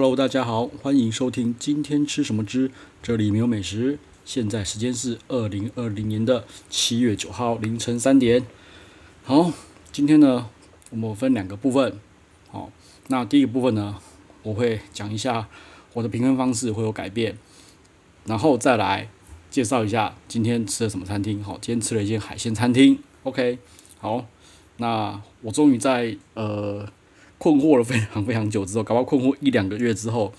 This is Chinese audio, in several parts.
Hello，大家好，欢迎收听今天吃什么之，这里没有美食。现在时间是二零二零年的七月九号凌晨三点。好，今天呢，我们分两个部分。好，那第一个部分呢，我会讲一下我的评分方式会有改变，然后再来介绍一下今天吃的什么餐厅。好，今天吃了一间海鲜餐厅。OK，好，那我终于在呃。困惑了非常非常久之后，搞不好困惑一两个月之后，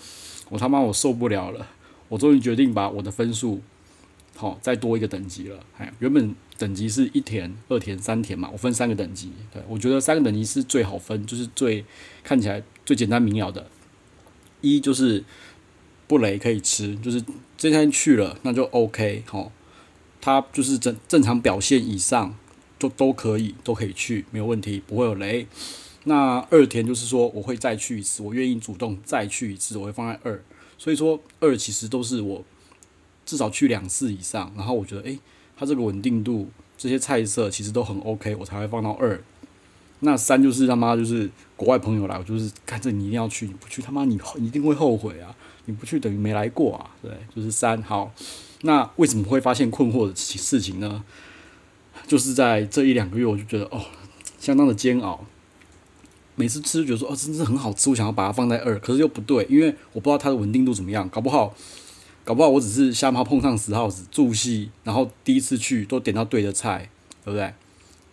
我他妈我受不了了，我终于决定把我的分数，好、再多一个等级了。哎，原本等级是一田、二田、三田嘛，我分三个等级。对，我觉得三个等级是最好分，就是最看起来最简单明了的。一就是不雷可以吃，就是这天去了那就 OK 好、哦，他就是正正常表现以上就都可以都可以去，没有问题，不会有雷。那二田就是说我会再去一次，我愿意主动再去一次，我会放在二。所以说二其实都是我至少去两次以上，然后我觉得诶，它这个稳定度，这些菜色其实都很 OK，我才会放到二。那三就是他妈就是国外朋友来，我就是看着你一定要去，你不去他妈你一定会后悔啊！你不去等于没来过啊，对，就是三。好，那为什么会发现困惑的事情呢？就是在这一两个月，我就觉得哦，相当的煎熬。每次吃就觉得说哦，真的很好吃，我想要把它放在二，可是又不对，因为我不知道它的稳定度怎么样，搞不好，搞不好我只是瞎猫碰上死耗子，助戏，然后第一次去都点到对的菜，对不对？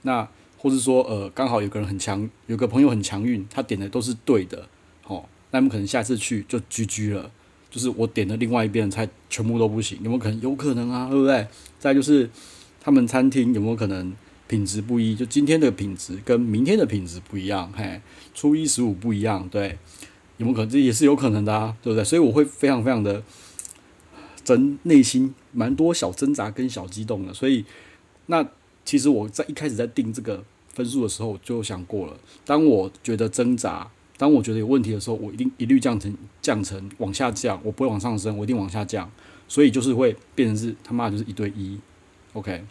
那或是说呃，刚好有个人很强，有个朋友很强运，他点的都是对的，哦，那么可能下次去就居居了，就是我点的另外一边的菜全部都不行，有没有可能？有可能啊，对不对？再就是他们餐厅有没有可能？品质不一，就今天的品质跟明天的品质不一样，嘿，初一十五不一样，对，有没有可能？这也是有可能的啊，对不对？所以我会非常非常的真内心蛮多小挣扎跟小激动的。所以，那其实我在一开始在定这个分数的时候，就想过了，当我觉得挣扎，当我觉得有问题的时候，我一定一律降成降成往下降，我不会往上升，我一定往下降。所以就是会变成是他妈就是一对一，OK。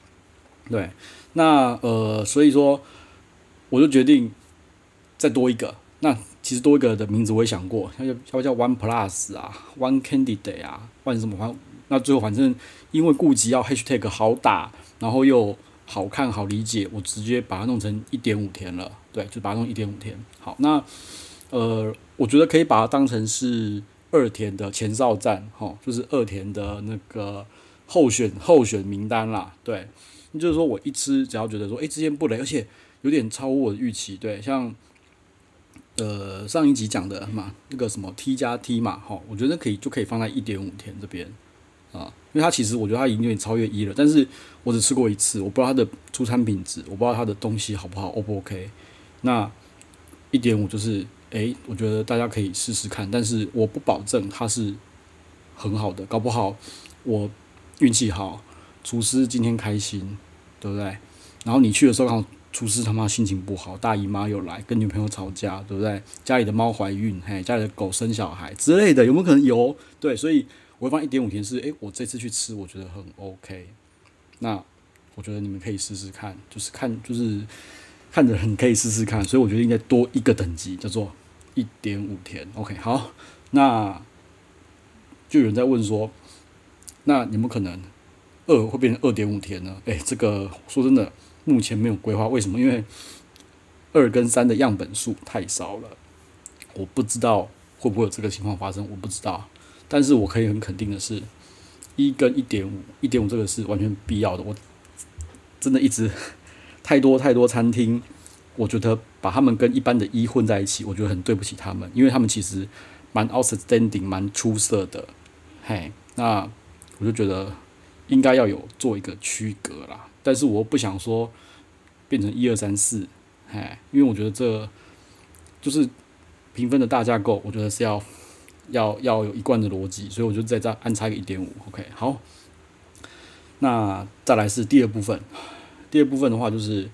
对，那呃，所以说，我就决定再多一个。那其实多一个的名字我也想过，叫叫叫 One Plus 啊，One Candidate 啊，换什么换？那最后反正因为顾及要 Hashtag 好打，然后又好看好理解，我直接把它弄成一点五天了。对，就把它弄一点五天。好，那呃，我觉得可以把它当成是二田的前哨战，哈，就是二田的那个候选候选名单啦。对。就是说我一吃，只要觉得说，诶、欸，之前不雷，而且有点超乎我的预期，对，像，呃，上一集讲的嘛，那个什么 T 加 T 嘛，哈，我觉得可以就可以放在一点五天这边啊，因为它其实我觉得它已经有点超越一了，但是我只吃过一次，我不知道它的出餐品质，我不知道它的东西好不好，O 不 OK？那一点五就是，诶、我觉得大家可以试试看，但是我不保证它是很好的，搞不好我运气好。厨师今天开心，对不对？然后你去的时候，刚好厨师他妈心情不好，大姨妈又来跟女朋友吵架，对不对？家里的猫怀孕，嘿，家里的狗生小孩之类的，有没有可能有？对，所以我会放一点五田是，诶，我这次去吃，我觉得很 OK。那我觉得你们可以试试看，就是看，就是看着很可以试试看。所以我觉得应该多一个等级，叫做一点五田。OK，好，那就有人在问说，那有没有可能？二会变成二点五天呢？诶，这个说真的，目前没有规划。为什么？因为二跟三的样本数太少了，我不知道会不会有这个情况发生，我不知道。但是我可以很肯定的是，一跟一点五，一点五这个是完全必要的。我真的一直 太多太多餐厅，我觉得把他们跟一般的一混在一起，我觉得很对不起他们，因为他们其实蛮 outstanding，蛮出色的。嘿，那我就觉得。应该要有做一个区隔啦，但是我不想说变成一二三四，哎，因为我觉得这就是评分的大架构，我觉得是要要要有一贯的逻辑，所以我就在这安插个一点五，OK，好，那再来是第二部分，第二部分的话就是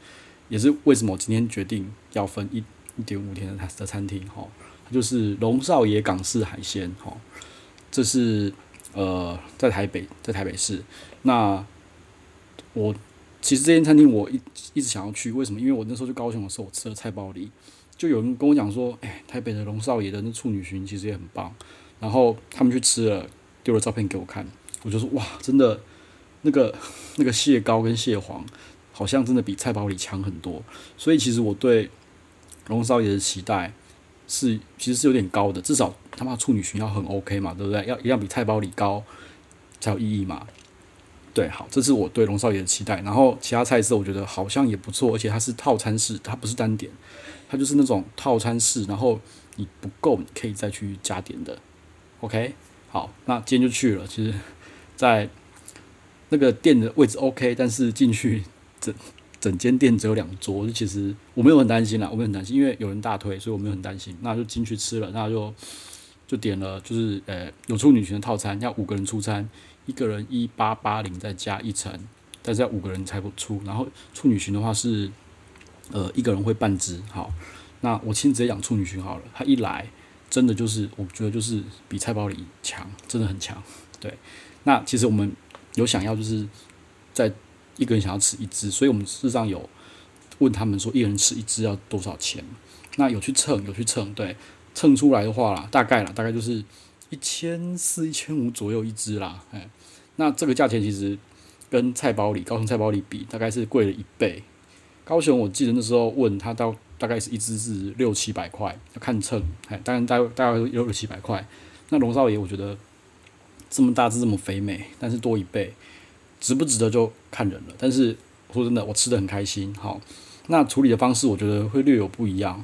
也是为什么我今天决定要分一一点五天的的餐厅，哈，就是龙少爷港式海鲜，哈，这是。呃，在台北，在台北市。那我其实这间餐厅我一一直想要去，为什么？因为我那时候去高雄的时候，我吃了菜包里，就有人跟我讲说，哎，台北的龙少爷的那处女蟳其实也很棒。然后他们去吃了，丢了照片给我看，我就说哇，真的那个那个蟹膏跟蟹黄，好像真的比菜包里强很多。所以其实我对龙少爷的期待是其实是有点高的，至少他妈处女蟳要很 OK 嘛，对不对？要一样比菜包里高才有意义嘛。对，好，这是我对龙少爷的期待。然后其他菜色我觉得好像也不错，而且它是套餐式，它不是单点，它就是那种套餐式，然后你不够你可以再去加点的。OK，好，那今天就去了。其实，在那个店的位置 OK，但是进去整整间店只有两桌，其实我没有很担心啦，我没有很担心，因为有人大推，所以我没有很担心。那就进去吃了，那就就点了，就是呃有处女群的套餐，要五个人出餐，一个人一八八零再加一层，但是要五个人才不出。然后处女群的话是呃一个人会半只，好，那我亲自养处女群好了，他一来。真的就是，我觉得就是比菜包里强，真的很强。对，那其实我们有想要，就是在一个人想要吃一只，所以我们事实上有问他们说，一人吃一只要多少钱？那有去称，有去称，对，称出来的话啦，大概啦，大概就是一千四、一千五左右一只啦。哎，那这个价钱其实跟菜包里高雄菜包里比，大概是贵了一倍。高雄我记得那时候问他到。大概是一只是六七百块，要看称，哎，当然大大概有六七百块。那龙少爷我觉得这么大只这么肥美，但是多一倍，值不值得就看人了。但是说真的，我吃得很开心。好，那处理的方式我觉得会略有不一样。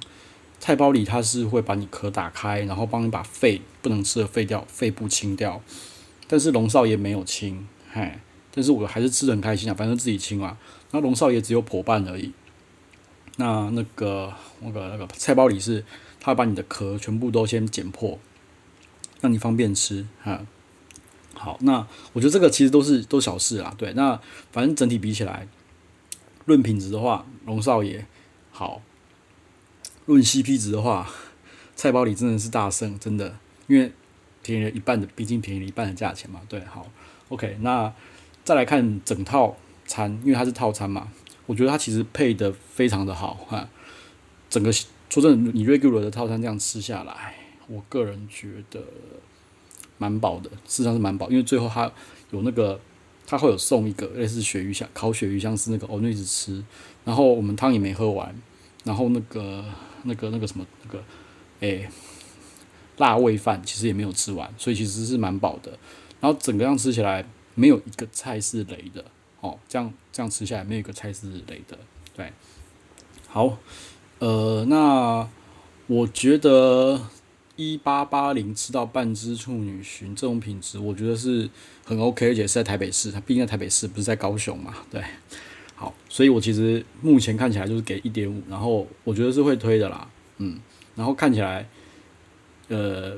菜包里它是会把你壳打开，然后帮你把肺不能吃的废掉，肺部清掉。但是龙少爷没有清，嗨，但是我还是吃得很开心啊，反正自己清嘛。那龙少爷只有剖半而已。那那个那个那个菜包里是，他把你的壳全部都先剪破，让你方便吃哈。好，那我觉得这个其实都是都小事啦。对，那反正整体比起来，论品质的话，龙少爷好；论 CP 值的话，菜包里真的是大胜，真的，因为便宜了一半的，毕竟便宜了一半的价钱嘛。对，好，OK，那再来看整套餐，因为它是套餐嘛。我觉得它其实配得非常的好哈，整个说真的，你 regular 的套餐这样吃下来，我个人觉得蛮饱的，事实上是蛮饱，因为最后它有那个，它会有送一个类似鳕鱼香，烤鳕鱼香是那个哦，那一直吃，然后我们汤也没喝完，然后那个那个那个什么那个，诶，辣味饭其实也没有吃完，所以其实是蛮饱的，然后整个样吃起来没有一个菜是雷的。哦，这样这样吃下来没有一个菜是雷的，对。好，呃，那我觉得一八八零吃到半只处女蟳这种品质，我觉得是很 OK，而且是在台北市，它毕竟在台北市，不是在高雄嘛，对。好，所以我其实目前看起来就是给一点五，然后我觉得是会推的啦，嗯。然后看起来，呃，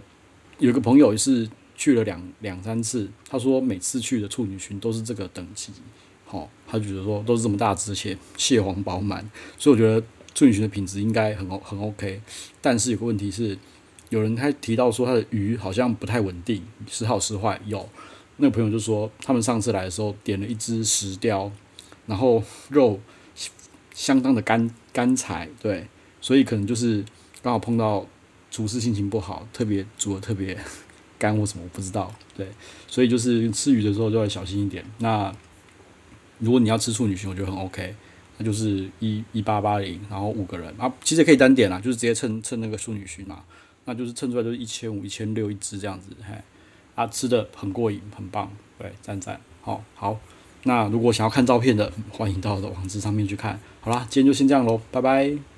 有个朋友是去了两两三次，他说每次去的处女群都是这个等级。好，他觉得说都是这么大只蟹蟹黄饱满，所以我觉得处女群的品质应该很很 OK。但是有个问题是，有人他提到说他的鱼好像不太稳定，时好时坏。有那个朋友就说，他们上次来的时候点了一只石雕，然后肉相当的干干柴，对，所以可能就是刚好碰到厨师心情不好，特别煮的特别干或什么，我不知道，对，所以就是吃鱼的时候就要小心一点。那如果你要吃处女蟳，我觉得很 OK，那就是一一八八零，然后五个人啊，其实可以单点啦，就是直接称称那个处女蟳嘛，那就是称出来就是一千五、一千六一只这样子，嘿，啊，吃的很过瘾，很棒，对，赞赞，好，好，那如果想要看照片的，欢迎到我的网址上面去看，好啦，今天就先这样喽，拜拜。